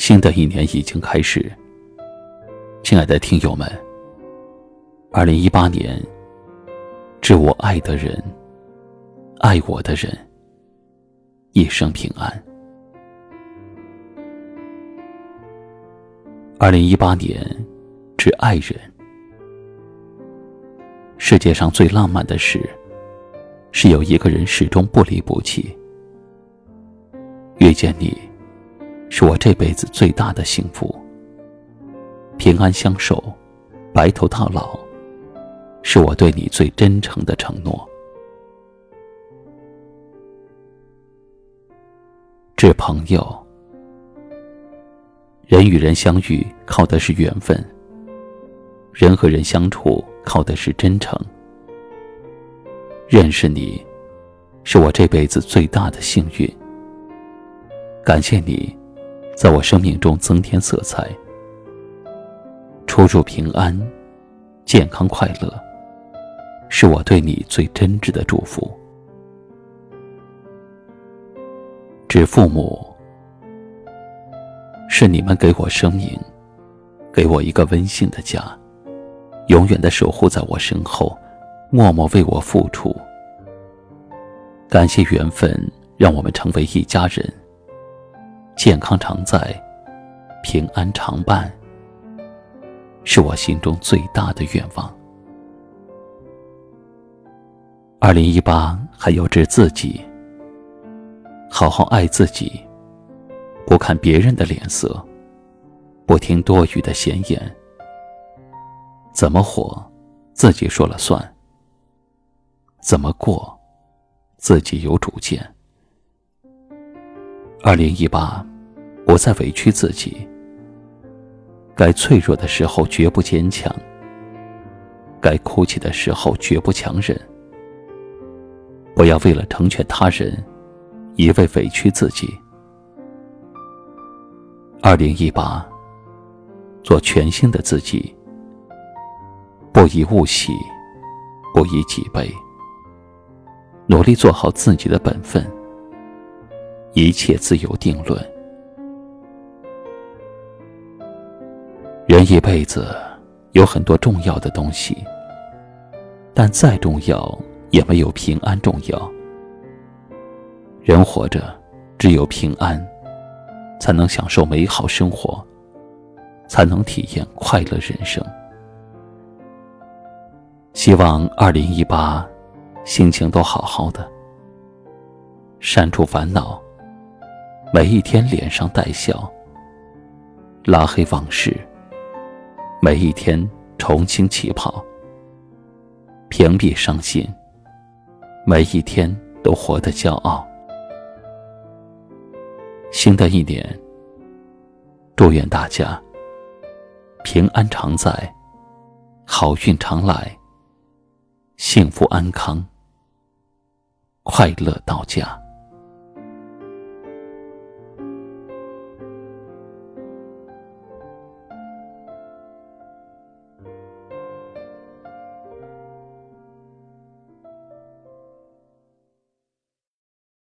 新的一年已经开始，亲爱的听友们，二零一八年，致我爱的人、爱我的人一生平安。二零一八年，致爱人，世界上最浪漫的事，是有一个人始终不离不弃。遇见你。是我这辈子最大的幸福。平安相守，白头到老，是我对你最真诚的承诺。致朋友，人与人相遇靠的是缘分，人和人相处靠的是真诚。认识你，是我这辈子最大的幸运。感谢你。在我生命中增添色彩，出入平安、健康、快乐，是我对你最真挚的祝福。致父母，是你们给我生命，给我一个温馨的家，永远的守护在我身后，默默为我付出。感谢缘分，让我们成为一家人。健康常在，平安常伴，是我心中最大的愿望。二零一八还要治自己，好好爱自己，不看别人的脸色，不听多余的闲言，怎么活，自己说了算；怎么过，自己有主见。二零一八。不再委屈自己，该脆弱的时候绝不坚强，该哭泣的时候绝不强忍。不要为了成全他人，一味委屈自己。二零一八，做全新的自己，不以物喜，不以己悲，努力做好自己的本分，一切自有定论。人一辈子有很多重要的东西，但再重要也没有平安重要。人活着，只有平安，才能享受美好生活，才能体验快乐人生。希望二零一八，心情都好好的，删除烦恼，每一天脸上带笑，拉黑往事。每一天重新起跑，屏蔽伤心。每一天都活得骄傲。新的一年，祝愿大家平安常在，好运常来，幸福安康，快乐到家。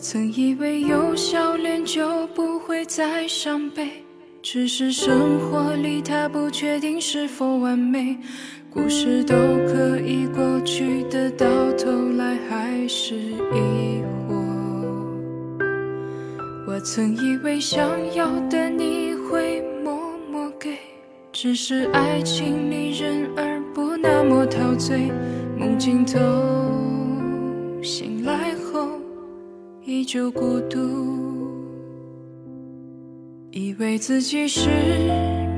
曾以为有笑脸就不会再伤悲，只是生活里它不确定是否完美，故事都可以过去的，到头来还是疑惑。我曾以为想要的你会默默给，只是爱情里人儿不那么陶醉，梦尽头就孤独，以为自己是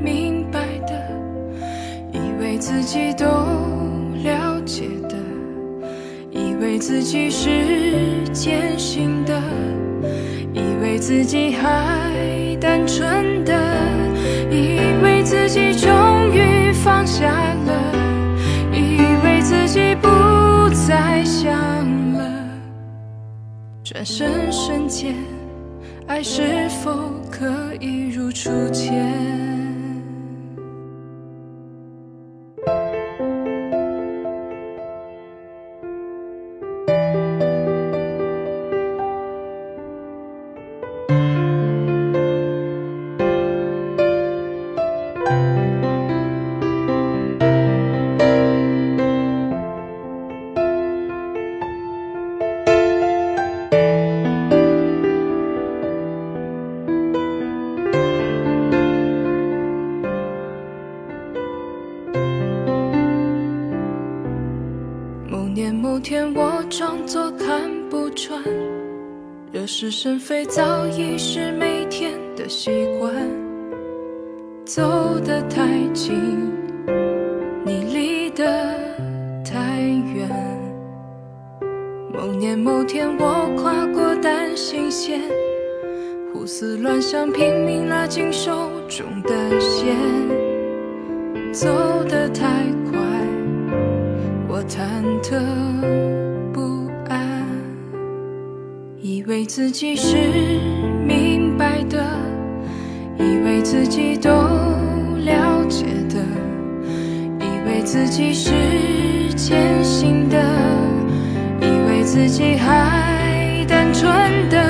明白的，以为自己都了解的，以为自己是坚信的，以为自己还单纯的，以为自己终于放下了，以为自己不再想。转身瞬间，爱是否可以如初见？天我装作看不穿，惹是生非早已是每天的习惯。走得太近，你离得太远。某年某天我跨过单行线，胡思乱想拼命拉紧手中的线，走得太。忐忑不安，以为自己是明白的，以为自己都了解的，以为自己是坚信的，以为自己还单纯的。